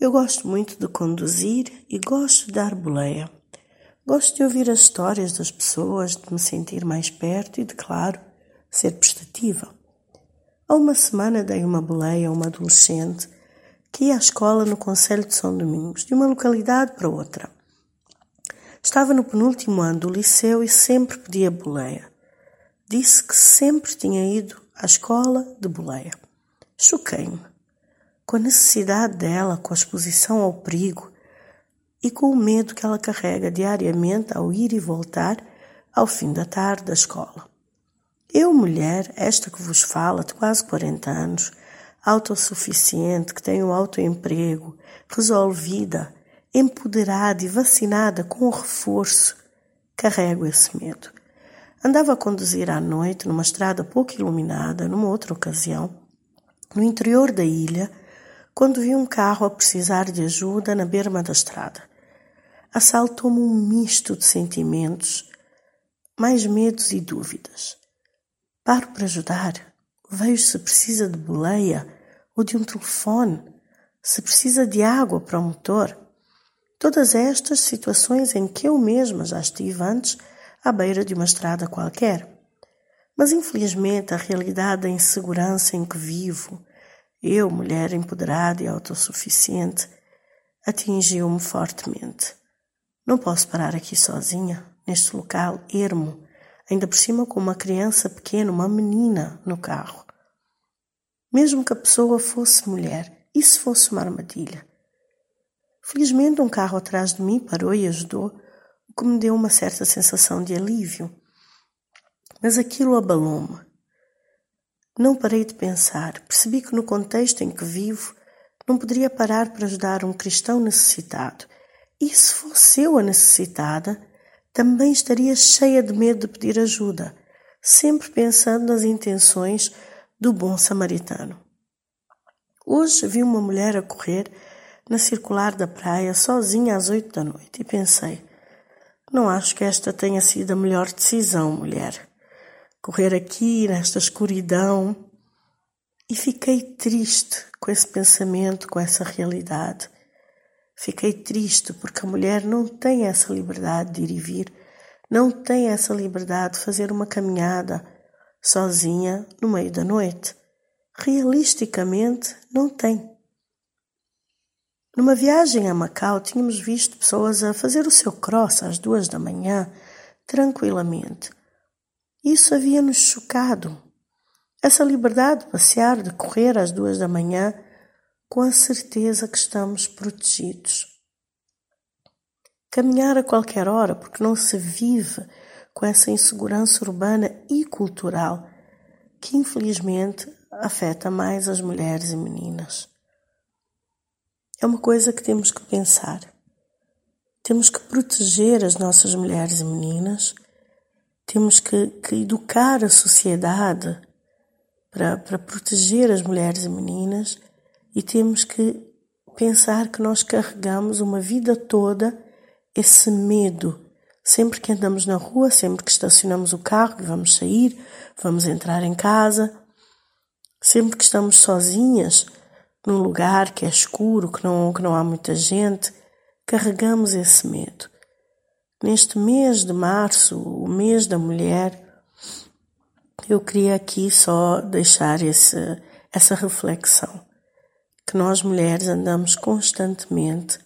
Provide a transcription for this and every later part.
Eu gosto muito de conduzir e gosto de dar boleia. Gosto de ouvir as histórias das pessoas, de me sentir mais perto e de, claro, ser prestativa. Há uma semana dei uma boleia a uma adolescente que ia à escola no Conselho de São Domingos, de uma localidade para outra. Estava no penúltimo ano do liceu e sempre pedia boleia. Disse que sempre tinha ido à escola de boleia. Choquei-me com a necessidade dela, com a exposição ao perigo e com o medo que ela carrega diariamente ao ir e voltar ao fim da tarde da escola. Eu, mulher, esta que vos fala, de quase 40 anos, autossuficiente, que tem um autoemprego, resolvida, empoderada e vacinada com o reforço, carrego esse medo. Andava a conduzir à noite numa estrada pouco iluminada, numa outra ocasião, no interior da ilha, quando vi um carro a precisar de ajuda na berma da estrada. Assaltou-me um misto de sentimentos, mais medos e dúvidas. Paro para ajudar. Vejo se precisa de boleia ou de um telefone, se precisa de água para o motor. Todas estas situações em que eu mesma já estive antes à beira de uma estrada qualquer. Mas infelizmente a realidade da insegurança em que vivo, eu, mulher empoderada e autossuficiente, atingiu-me fortemente. Não posso parar aqui sozinha, neste local ermo, ainda por cima com uma criança pequena, uma menina no carro. Mesmo que a pessoa fosse mulher, se fosse uma armadilha? Felizmente, um carro atrás de mim parou e ajudou, o que me deu uma certa sensação de alívio. Mas aquilo abalou-me. Não parei de pensar. Percebi que no contexto em que vivo, não poderia parar para ajudar um cristão necessitado. E se fosse eu a necessitada, também estaria cheia de medo de pedir ajuda, sempre pensando nas intenções do bom samaritano. Hoje vi uma mulher a correr na circular da praia sozinha às oito da noite e pensei: não acho que esta tenha sido a melhor decisão, mulher correr aqui nesta escuridão. E fiquei triste com esse pensamento, com essa realidade. Fiquei triste porque a mulher não tem essa liberdade de ir e vir, não tem essa liberdade de fazer uma caminhada sozinha no meio da noite. Realisticamente, não tem. Numa viagem a Macau, tínhamos visto pessoas a fazer o seu cross às duas da manhã, tranquilamente. Isso havia-nos chocado. Essa liberdade de passear, de correr às duas da manhã, com a certeza que estamos protegidos. Caminhar a qualquer hora, porque não se vive com essa insegurança urbana e cultural que infelizmente afeta mais as mulheres e meninas. É uma coisa que temos que pensar. Temos que proteger as nossas mulheres e meninas temos que, que educar a sociedade para, proteger as mulheres e meninas e temos que pensar que nós carregamos uma vida toda esse medo. Sempre que andamos na rua, sempre que estacionamos o carro, vamos sair, vamos entrar em casa, sempre que estamos sozinhas num lugar que é escuro, que não, que não há muita gente, carregamos esse medo. Neste mês de março, o mês da mulher, eu queria aqui só deixar esse, essa reflexão. Que nós mulheres andamos constantemente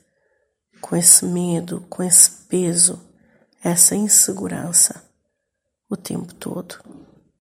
com esse medo, com esse peso, essa insegurança o tempo todo.